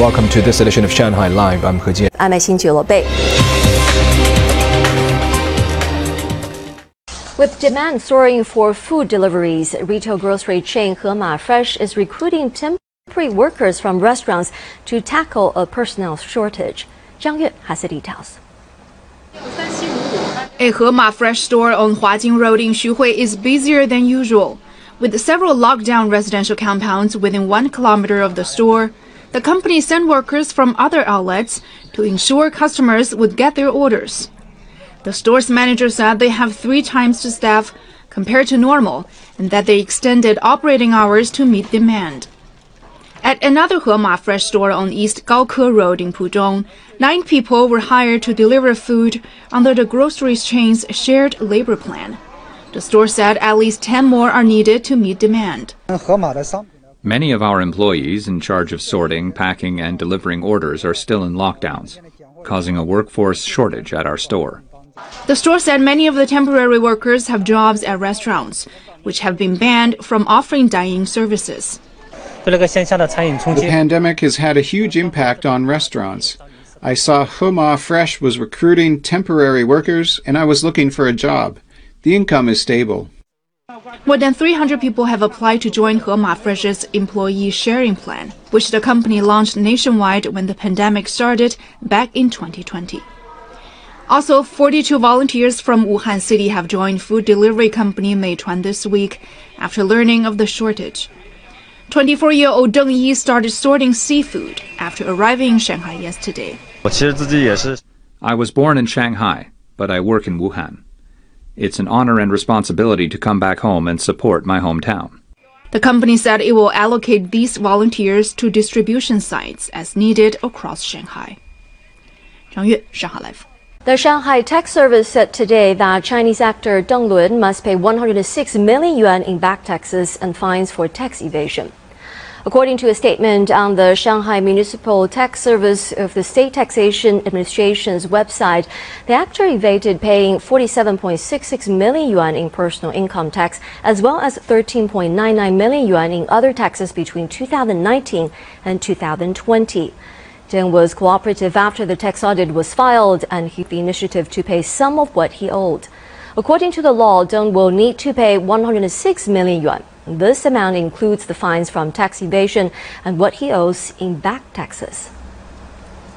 welcome to this edition of Shanghai Live. I'm He Jian. I'm Xin Bei. With demand soaring for food deliveries, retail grocery chain Hema Fresh is recruiting temporary workers from restaurants to tackle a personnel shortage. Zhang Yue has the details. A Hema Fresh store on Huajing Road in Xuhui is busier than usual. With several lockdown residential compounds within one kilometer of the store, the company sent workers from other outlets to ensure customers would get their orders. The store's manager said they have three times the staff compared to normal and that they extended operating hours to meet demand. At another Hema fresh store on East Gaoke Road in Pudong, nine people were hired to deliver food under the grocery chain's shared labor plan. The store said at least 10 more are needed to meet demand. Uh, Many of our employees in charge of sorting, packing, and delivering orders are still in lockdowns, causing a workforce shortage at our store. The store said many of the temporary workers have jobs at restaurants, which have been banned from offering dining services. The pandemic has had a huge impact on restaurants. I saw Hema Fresh was recruiting temporary workers, and I was looking for a job. The income is stable. More than 300 people have applied to join Hema Fresh's employee sharing plan, which the company launched nationwide when the pandemic started back in 2020. Also, 42 volunteers from Wuhan City have joined food delivery company Meituan this week after learning of the shortage. 24-year-old Deng Yi started sorting seafood after arriving in Shanghai yesterday. I was born in Shanghai, but I work in Wuhan. It's an honor and responsibility to come back home and support my hometown. The company said it will allocate these volunteers to distribution sites as needed across Shanghai. Zhang Yue, Shanghai Live. The Shanghai Tax Service said today that Chinese actor Deng Lun must pay 106 million yuan in back taxes and fines for tax evasion. According to a statement on the Shanghai Municipal Tax Service of the State Taxation Administration's website, the actor evaded paying 47.66 million yuan in personal income tax as well as 13.99 million yuan in other taxes between 2019 and 2020. Deng was cooperative after the tax audit was filed and he took the initiative to pay some of what he owed. According to the law, Deng will need to pay 106 million yuan. This amount includes the fines from tax evasion and what he owes in back taxes.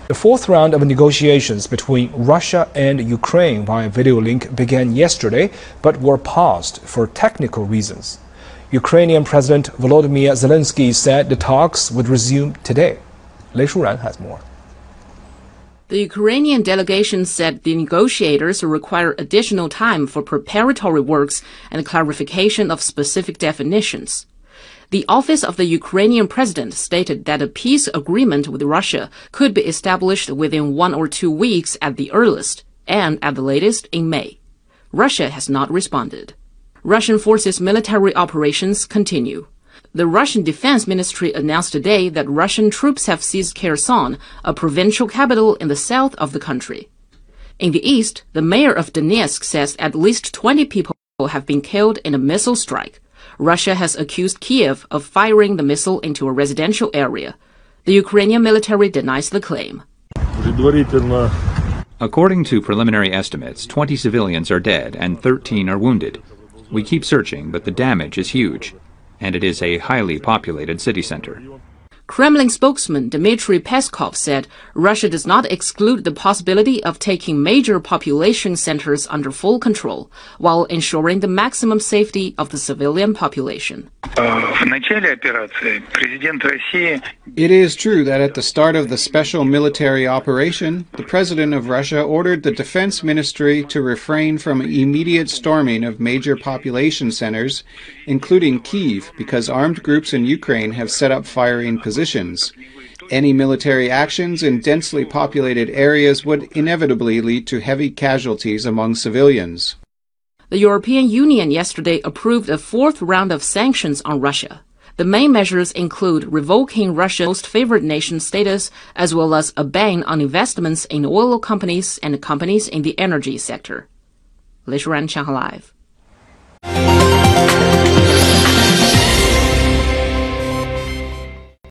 The fourth round of negotiations between Russia and Ukraine via video link began yesterday but were paused for technical reasons. Ukrainian President Volodymyr Zelensky said the talks would resume today. Lei Shuran has more. The Ukrainian delegation said the negotiators require additional time for preparatory works and clarification of specific definitions. The office of the Ukrainian president stated that a peace agreement with Russia could be established within one or two weeks at the earliest, and at the latest in May. Russia has not responded. Russian forces military operations continue. The Russian Defense Ministry announced today that Russian troops have seized Kherson, a provincial capital in the south of the country. In the east, the mayor of Donetsk says at least 20 people have been killed in a missile strike. Russia has accused Kiev of firing the missile into a residential area. The Ukrainian military denies the claim. According to preliminary estimates, 20 civilians are dead and 13 are wounded. We keep searching, but the damage is huge and it is a highly populated city center. Kremlin spokesman Dmitry Peskov said Russia does not exclude the possibility of taking major population centers under full control while ensuring the maximum safety of the civilian population. It is true that at the start of the special military operation, the President of Russia ordered the Defense Ministry to refrain from immediate storming of major population centers, including Kiev, because armed groups in Ukraine have set up firing positions. Any military actions in densely populated areas would inevitably lead to heavy casualties among civilians. The European Union yesterday approved a fourth round of sanctions on Russia. The main measures include revoking Russia's most favored nation status, as well as a ban on investments in oil companies and companies in the energy sector. Shuran, Shanghai Live.